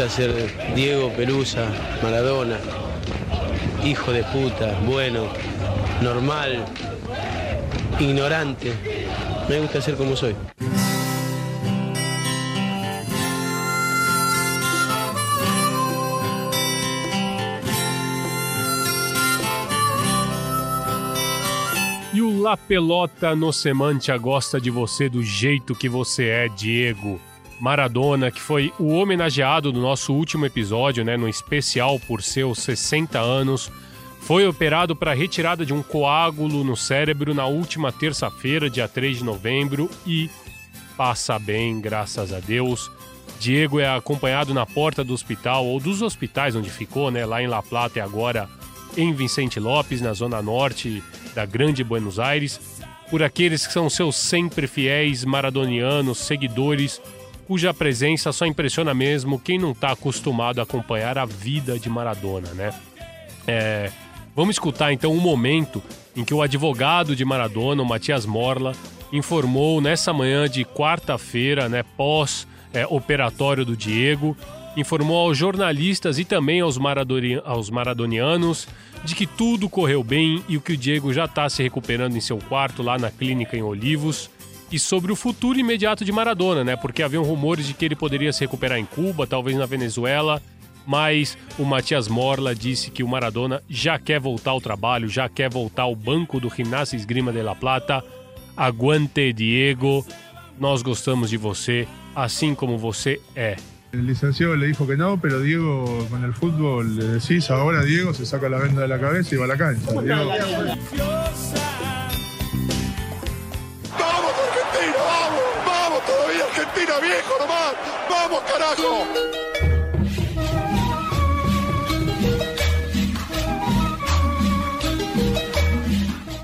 Gusta ser Diego Pelusa, Maradona, hijo de puta, bueno, normal, ignorante. Me gusta ser como soy. E o La Pelota no Semantia gosta de você do jeito que você é, Diego. Maradona, que foi o homenageado do nosso último episódio, né, no especial por seus 60 anos, foi operado para retirada de um coágulo no cérebro na última terça-feira, dia 3 de novembro, e passa bem, graças a Deus. Diego é acompanhado na porta do hospital, ou dos hospitais onde ficou, né, lá em La Plata e agora em Vicente Lopes, na zona norte da Grande Buenos Aires, por aqueles que são seus sempre fiéis maradonianos, seguidores, cuja presença só impressiona mesmo quem não está acostumado a acompanhar a vida de Maradona, né? É, vamos escutar então um momento em que o advogado de Maradona, o Matias Morla, informou nessa manhã de quarta-feira, né, pós é, operatório do Diego, informou aos jornalistas e também aos, maradori- aos maradonianos de que tudo correu bem e que o Diego já está se recuperando em seu quarto lá na clínica em Olivos e sobre o futuro imediato de Maradona, né? Porque haviam rumores de que ele poderia se recuperar em Cuba, talvez na Venezuela, mas o Matias Morla disse que o Maradona já quer voltar ao trabalho, já quer voltar ao banco do Gimnasia Esgrima de La Plata. Aguante, Diego. Nós gostamos de você, assim como você é. El licenciado le dijo que no, pero Diego con el fútbol le decís ahora Diego se saca la venda de la cabeza y va a la cancha. Diego, Nomás! ¡Vamos, carajo!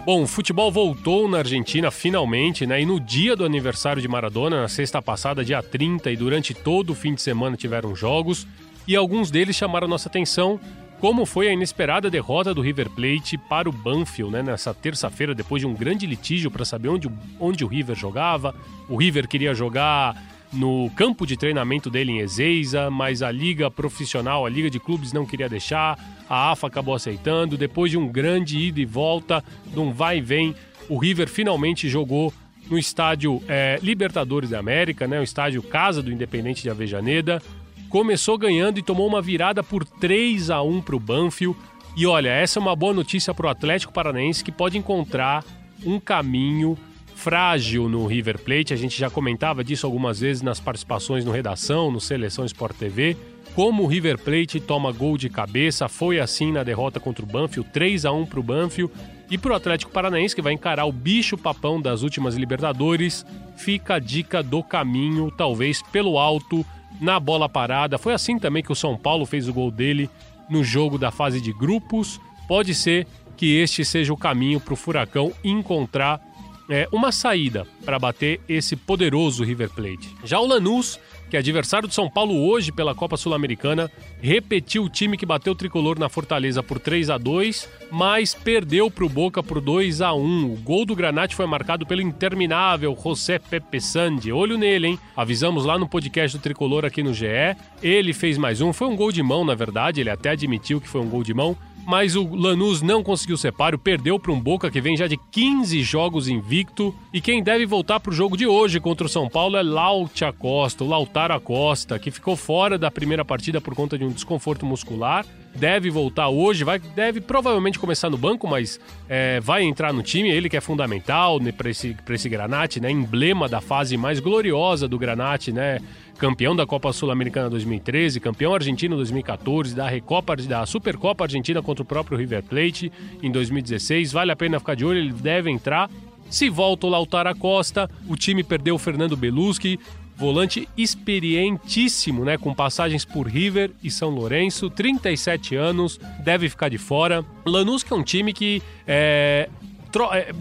Bom, o futebol voltou na Argentina finalmente, né? E no dia do aniversário de Maradona, na sexta passada, dia 30, e durante todo o fim de semana tiveram jogos, e alguns deles chamaram nossa atenção, como foi a inesperada derrota do River Plate para o Banfield, né? Nessa terça-feira, depois de um grande litígio para saber onde, onde o River jogava. O River queria jogar no campo de treinamento dele em Ezeiza, mas a liga profissional, a liga de clubes não queria deixar, a AFA acabou aceitando. Depois de um grande ida e volta, de um vai e vem, o River finalmente jogou no estádio eh, Libertadores da América, né, o estádio Casa do Independente de Avejaneda. Começou ganhando e tomou uma virada por 3 a 1 para o Banfield. E olha, essa é uma boa notícia para o Atlético Paranaense que pode encontrar um caminho frágil no River Plate. A gente já comentava disso algumas vezes nas participações no Redação, no Seleção Sport TV. Como o River Plate toma gol de cabeça, foi assim na derrota contra o Banfield, 3 a 1 para o Banfield. E para o Atlético Paranaense, que vai encarar o bicho papão das últimas Libertadores, fica a dica do caminho, talvez pelo alto, na bola parada. Foi assim também que o São Paulo fez o gol dele no jogo da fase de grupos. Pode ser que este seja o caminho para o Furacão encontrar é, uma saída para bater esse poderoso River Plate. Já o Lanús, que é adversário do São Paulo hoje pela Copa Sul-Americana, repetiu o time que bateu o tricolor na Fortaleza por 3 a 2 mas perdeu para o Boca por 2 a 1 O gol do Granate foi marcado pelo interminável José Pepe Sandi. Olho nele, hein? Avisamos lá no podcast do tricolor aqui no GE. Ele fez mais um. Foi um gol de mão, na verdade. Ele até admitiu que foi um gol de mão mas o Lanús não conseguiu separo, perdeu para um Boca que vem já de 15 jogos invicto. E quem deve voltar para o jogo de hoje contra o São Paulo é Lau Costa, o Acosta, que ficou fora da primeira partida por conta de um desconforto muscular. Deve voltar hoje, vai, deve provavelmente começar no banco, mas é, vai entrar no time. Ele que é fundamental né, para esse, esse Granate, né? Emblema da fase mais gloriosa do Granate, né? campeão da Copa Sul-Americana 2013, campeão argentino 2014, da Recopa, da Supercopa Argentina contra o próprio River Plate em 2016. Vale a pena ficar de olho, ele deve entrar. Se volta o Lautaro Costa, o time perdeu o Fernando Beluschi, volante experientíssimo, né, com passagens por River e São Lourenço, 37 anos, deve ficar de fora. Lanús que é um time que é, é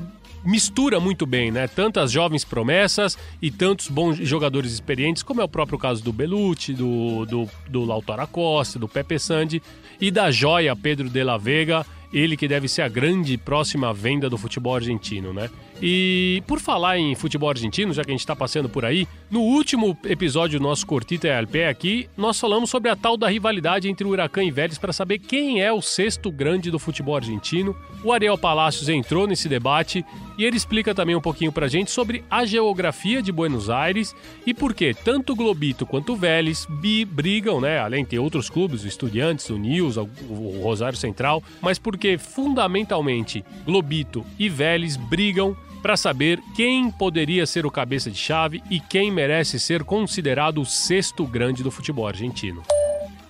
mistura muito bem, né? Tantas jovens promessas e tantos bons jogadores experientes, como é o próprio caso do Belucci, do, do, do Lautaro Costa, do Pepe Sandi e da joia Pedro de la Vega, ele que deve ser a grande próxima venda do futebol argentino, né? E por falar em futebol argentino, já que a gente está passando por aí, no último episódio do nosso Cortita e Pé aqui, nós falamos sobre a tal da rivalidade entre o Huracan e Vélez para saber quem é o sexto grande do futebol argentino. O Ariel Palacios entrou nesse debate e ele explica também um pouquinho para a gente sobre a geografia de Buenos Aires e por que tanto o Globito quanto o Vélez brigam, né? Além de outros clubes, o Estudiantes, o News, o Rosário Central, mas porque fundamentalmente Globito e Vélez brigam para saber quem poderia ser o cabeça de chave e quem merece ser considerado o sexto grande do futebol argentino.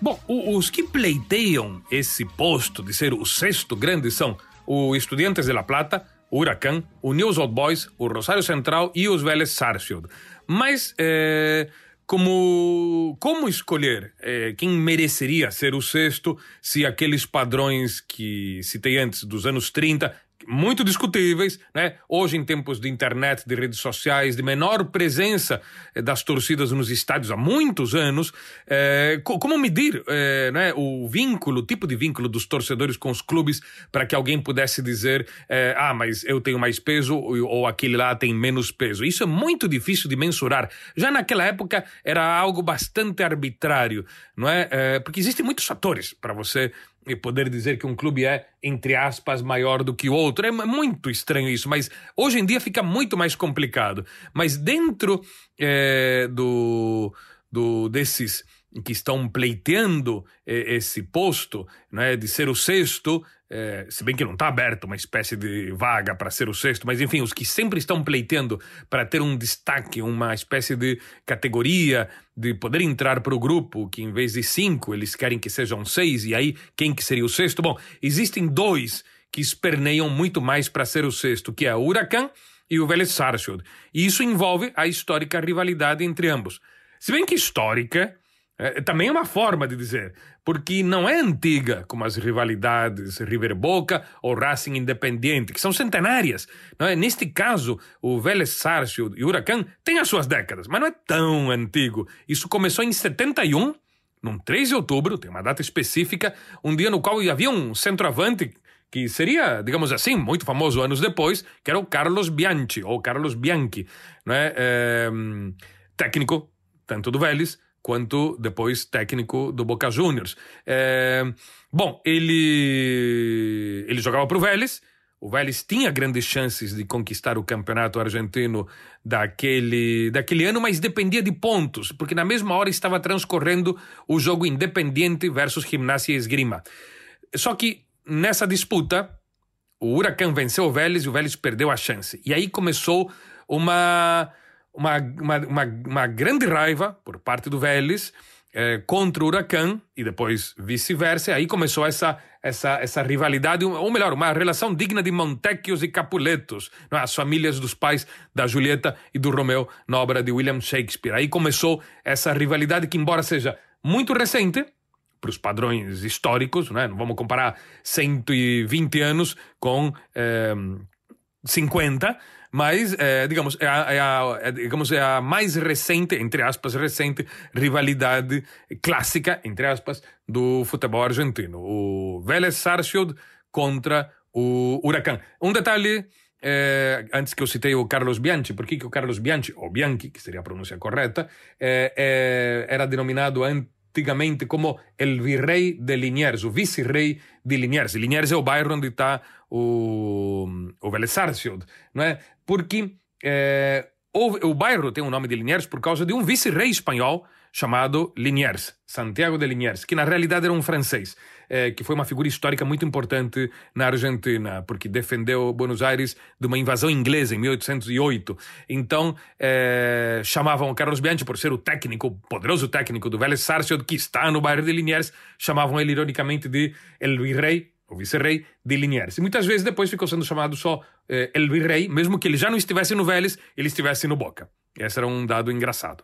Bom, os que pleiteiam esse posto de ser o sexto grande são o Estudiantes de La Plata, o Huracan, o News Old Boys, o Rosário Central e os Vélez Sarsfield. Mas é, como, como escolher é, quem mereceria ser o sexto se aqueles padrões que citei antes dos anos 30 muito discutíveis, né? Hoje, em tempos de internet, de redes sociais, de menor presença eh, das torcidas nos estádios há muitos anos, é, como medir é, né, o vínculo, o tipo de vínculo dos torcedores com os clubes para que alguém pudesse dizer, é, ah, mas eu tenho mais peso ou aquele lá tem menos peso. Isso é muito difícil de mensurar. Já naquela época era algo bastante arbitrário, não é? é porque existem muitos fatores para você e poder dizer que um clube é, entre aspas, maior do que o outro. É muito estranho isso, mas hoje em dia fica muito mais complicado. Mas dentro é, do, do desses que estão pleiteando é, esse posto, né, de ser o sexto, é, se bem que não está aberto uma espécie de vaga para ser o sexto, mas enfim, os que sempre estão pleiteando para ter um destaque, uma espécie de categoria, de poder entrar para o grupo, que em vez de cinco, eles querem que sejam seis, e aí quem que seria o sexto? Bom, existem dois que esperneiam muito mais para ser o sexto, que é o Huracan e o Vélez Sarsfield. E isso envolve a histórica rivalidade entre ambos. Se bem que histórica é, também é uma forma de dizer, porque não é antiga como as rivalidades River Boca ou Racing Independiente, que são centenárias. Não é? Neste caso, o Vélez Sarsfield e o Huracan têm as suas décadas, mas não é tão antigo. Isso começou em 71, num 3 de outubro, tem uma data específica, um dia no qual havia um centroavante que seria, digamos assim, muito famoso anos depois, que era o Carlos Bianchi, ou Carlos Bianchi, é? é técnico, tanto do Vélez quanto depois técnico do Boca Juniors. É, bom, ele, ele jogava para o Vélez. O Vélez tinha grandes chances de conquistar o campeonato argentino daquele, daquele ano, mas dependia de pontos, porque na mesma hora estava transcorrendo o jogo Independiente versus Gimnasia e Esgrima. Só que nessa disputa, o Huracan venceu o Vélez e o Vélez perdeu a chance. E aí começou uma uma, uma, uma, uma grande raiva por parte do Vélez eh, contra o Huracan e depois vice-versa. Aí começou essa, essa, essa rivalidade, ou melhor, uma relação digna de Montecchios e Capuletos, é? as famílias dos pais da Julieta e do Romeu na obra de William Shakespeare. Aí começou essa rivalidade que, embora seja muito recente, para os padrões históricos, não, é? vamos comparar 120 anos com eh, 50, mas, é, digamos, é a, é, a, é, digamos, é a mais recente, entre aspas, recente rivalidade clássica, entre aspas, do futebol argentino. O Vélez Sarsfield contra o Huracan. Um detalhe, é, antes que eu citei o Carlos Bianchi, por que o Carlos Bianchi, ou Bianchi, que seria a pronúncia correta, é, é, era denominado antigamente como El Virrey de Liniers, o vice-rei de Liniers. Liniers é o bairro onde está o, o Vélez Sarsfield, não é? Porque é, O, o bairro tem o nome de Liniers por causa de um vice-rei espanhol chamado Liniers, Santiago de Liniers, que na realidade era um francês, eh, que foi uma figura histórica muito importante na Argentina, porque defendeu Buenos Aires de uma invasão inglesa em 1808. Então, eh, chamavam Carlos Bianchi, por ser o técnico, poderoso técnico do Vélez Sarsfield, que está no bairro de Liniers, chamavam ele ironicamente de El Virrey, o vice-rei de Liniers. E muitas vezes depois ficou sendo chamado só eh, El Virrey, mesmo que ele já não estivesse no Vélez, ele estivesse no Boca. Esse era um dado engraçado.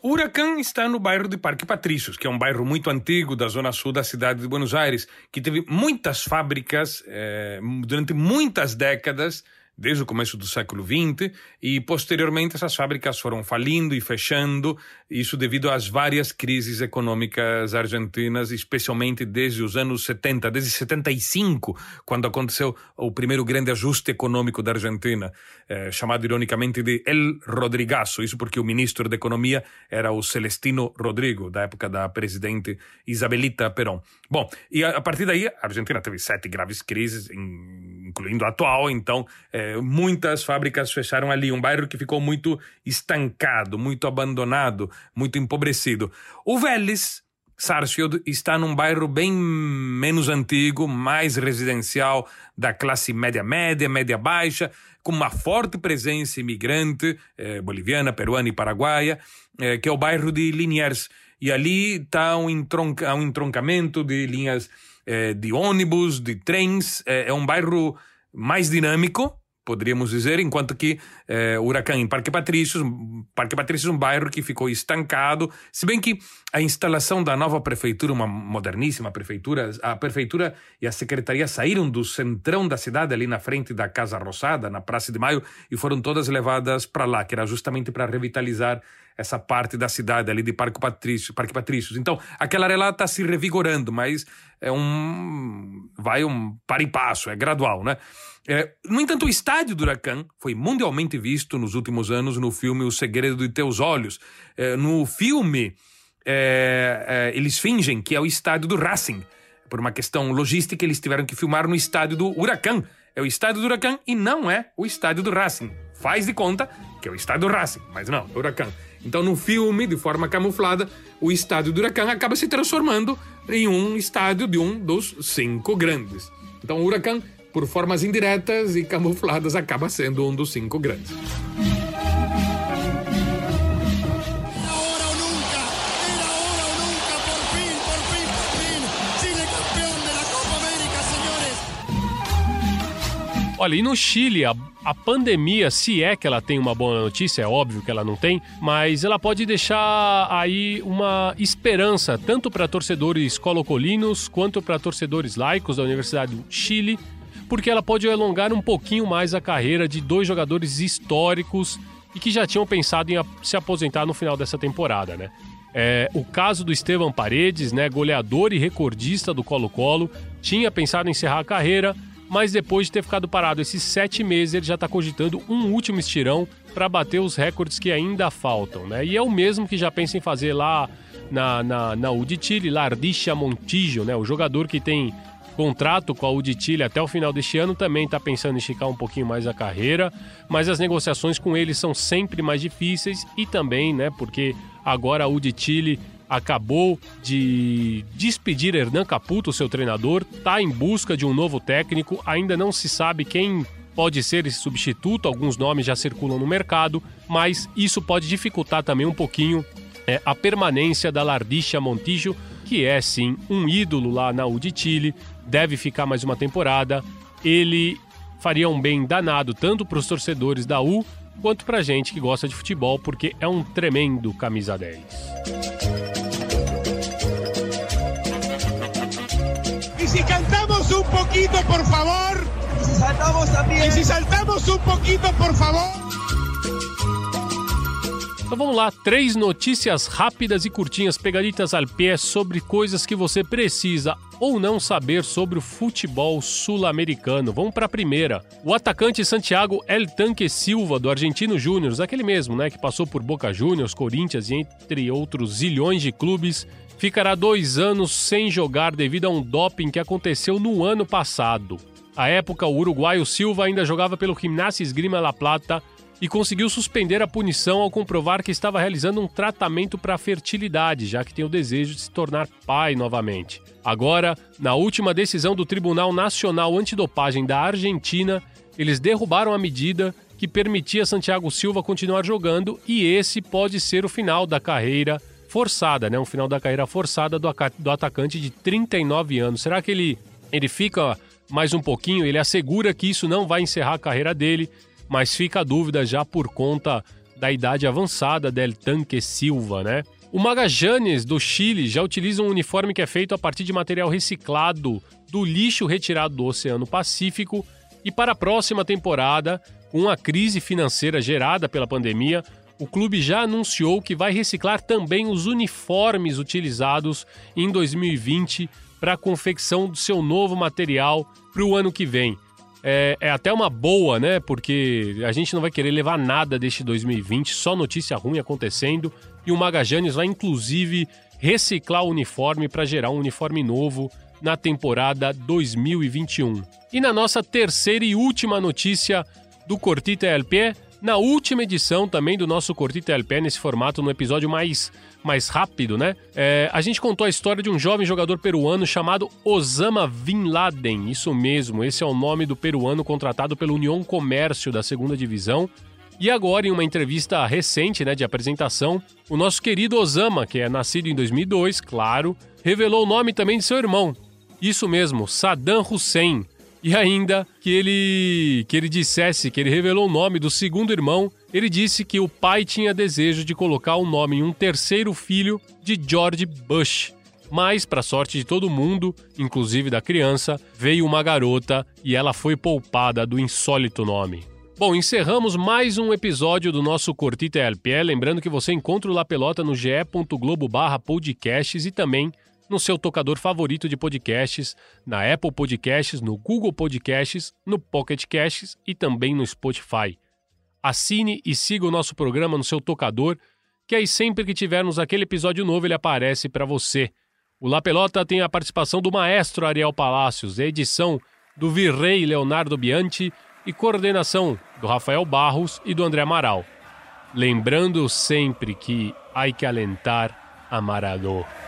O Huracan está no bairro de Parque Patrícios, que é um bairro muito antigo da zona sul da cidade de Buenos Aires, que teve muitas fábricas eh, durante muitas décadas desde o começo do século XX, e posteriormente essas fábricas foram falindo e fechando, isso devido às várias crises econômicas argentinas, especialmente desde os anos 70, desde 75, quando aconteceu o primeiro grande ajuste econômico da Argentina, eh, chamado ironicamente de El Rodrigazo, isso porque o ministro da Economia era o Celestino Rodrigo, da época da presidente Isabelita Perón. Bom, e a, partir daí a Argentina teve sete graves crises, incluindo a atual, então eh, muitas fábricas fecharam ali, um bairro que ficou muito estancado, muito abandonado, muito empobrecido. O Vélez, Sarsfield está num bairro bem menos antigo, mais residencial, da classe média-média, média-baixa, com uma forte presença imigrante eh, boliviana, peruana e paraguaia, eh, que é o bairro de Liniers. E ali está um, entronca, um entroncamento de linhas eh, de ônibus, de trens. é um bairro mais dinâmico, poderíamos dizer, enquanto que eh, Huracan em Parque Patrícios, Parque Patrícios é um bairro que ficou estancado, se bem que a instalação da nova prefeitura, uma moderníssima prefeitura, a prefeitura e a secretaria saíram do centrão da cidade, ali na frente da Casa Rosada, na Praça de Maio, e foram todas levadas para lá, que era justamente para revitalizar essa parte da cidade ali de Parque Patrícios. Parque Patrícios. Então, aquela área está se revigorando, mas é um vai um para e passo, é gradual, né? É, no entanto, o estádio do Huracan foi mundialmente visto nos últimos anos no filme O Segredo de Teus Olhos. É, no filme, é, é eles fingem que é o estádio do Racing. Por uma questão logística, eles tiveram que filmar no estádio do Huracan. É o estádio do Huracan e não é o estádio do Racing. Faz de conta que é o estádio do Racing, mas não, é o Huracan. Então, no filme, de forma camuflada, o estádio do Huracan acaba se transformando em um estádio de um dos cinco grandes. Então, o Huracan por formas indiretas e camufladas, acaba sendo um dos cinco grandes. Olha, e no Chile, a, a, pandemia, se é que ela tem uma boa notícia, é óbvio que ela não tem, mas ela pode deixar aí uma esperança, tanto para torcedores colocolinos quanto para torcedores laicos da Universidade do Chile, porque ela pode alongar um pouquinho mais a carreira de dois jogadores históricos e que já tinham pensado em se aposentar no final dessa temporada, né? É, o caso do Estevam Paredes, né, goleador e recordista do Colo-Colo, tinha pensado em encerrar a carreira, mas depois de ter ficado parado esses sete meses, ele já está cogitando um último estirão para bater os recordes que ainda faltam, né? E é o mesmo que já pensa em fazer lá na, na, na Uditile, Lardisha Montijo, né? O jogador que tem contrato com a Uditile até o final deste ano, também está pensando em esticar um pouquinho mais a carreira, mas as negociações com ele são sempre mais difíceis e também, né, porque agora a Uditile acabou de despedir Hernan Caputo, seu treinador, está em busca de um novo técnico, ainda não se sabe quem pode ser esse substituto, alguns nomes já circulam no mercado, mas isso pode dificultar também um pouquinho é, a permanência da Lardisha Montijo, que é sim um ídolo lá na Uditile, deve ficar mais uma temporada. Ele faria um bem danado tanto para os torcedores da U quanto para a gente que gosta de futebol, porque é um tremendo camisa 10. Cantamos um pouquinho, por favor? E se saltamos também? E se saltamos um pouquinho, por favor? Então vamos lá, três notícias rápidas e curtinhas, pegaditas al pé sobre coisas que você precisa ou não saber sobre o futebol sul-americano. Vamos para a primeira. O atacante Santiago El Tanque Silva, do Argentino Júnior, aquele mesmo, né, que passou por Boca Juniors, Corinthians e entre outros zilhões de clubes, ficará dois anos sem jogar devido a um doping que aconteceu no ano passado. À época, o uruguaio Silva ainda jogava pelo Gimnasia Esgrima La Plata e conseguiu suspender a punição ao comprovar que estava realizando um tratamento para a fertilidade, já que tem o desejo de se tornar pai novamente. Agora, na última decisão do Tribunal Nacional Antidopagem da Argentina, eles derrubaram a medida que permitia Santiago Silva continuar jogando e esse pode ser o final da carreira forçada, né? Um final da carreira forçada do, do atacante de 39 anos. Será que ele, ele fica mais um pouquinho? Ele assegura que isso não vai encerrar a carreira dele, mas fica a dúvida já por conta da idade avançada del Tanque Silva, né? O Magajanes do Chile já utiliza um uniforme que é feito a partir de material reciclado do lixo retirado do Oceano Pacífico e para a próxima temporada, com a crise financeira gerada pela pandemia, o clube já anunciou que vai reciclar também os uniformes utilizados em 2020 para a confecção do seu novo material para o ano que vem. É, é, até uma boa, né? Porque a gente não vai querer levar nada deste 2020, só notícia ruim acontecendo. E o Magajanes vai, inclusive, reciclar o uniforme para gerar um uniforme novo na temporada 2021. E na nossa terceira e última notícia do Cortita LP, na última edição também do nosso Cortita LP, nesse formato, no episódio mais, mais rápido, né? É, a gente contou a história de um jovem jogador peruano chamado Osama Bin Laden. Isso mesmo, esse é o nome do peruano contratado pelo União Comércio da segunda divisão. E agora, em uma entrevista recente, né, de apresentação, o nosso querido Osama, que é nascido em 2002, claro, revelou o nome também de seu irmão. Isso mesmo, Saddam Hussein e ainda que ele que ele dissesse que ele revelou o nome do segundo irmão, ele disse que o pai tinha desejo de colocar o nome em um terceiro filho de George Bush. Mas, para sorte de todo mundo, inclusive da criança, veio uma garota e ela foi poupada do insólito nome. Bom, encerramos mais um episódio do nosso Cortita LPE. Lembrando que você encontra o La Pelota no ge.globo podcasts e também no seu tocador favorito de podcasts, na Apple Podcasts, no Google Podcasts, no Pocket Casts e também no Spotify. Assine e siga o nosso programa no seu tocador, que aí sempre que tivermos aquele episódio novo ele aparece para você. O La Pelota tem a participação do maestro Ariel Palácios, edição do Virrei Leonardo Bianchi e coordenação do Rafael Barros e do André Amaral. Lembrando sempre que há que alentar a Maradona.